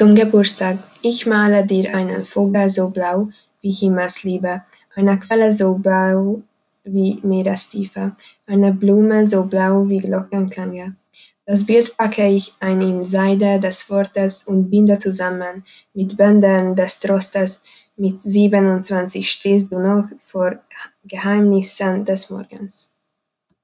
Zum Geburtstag. Ich male dir einen Vogel so blau wie Himmelsliebe, eine Quelle so blau wie Meerestiefe, eine Blume so blau wie Glockenklänge. Das Bild packe ich ein in Seide des Wortes und binde zusammen mit Bändern des Trostes, mit siebenundzwanzig stehst du noch vor Geheimnissen des Morgens.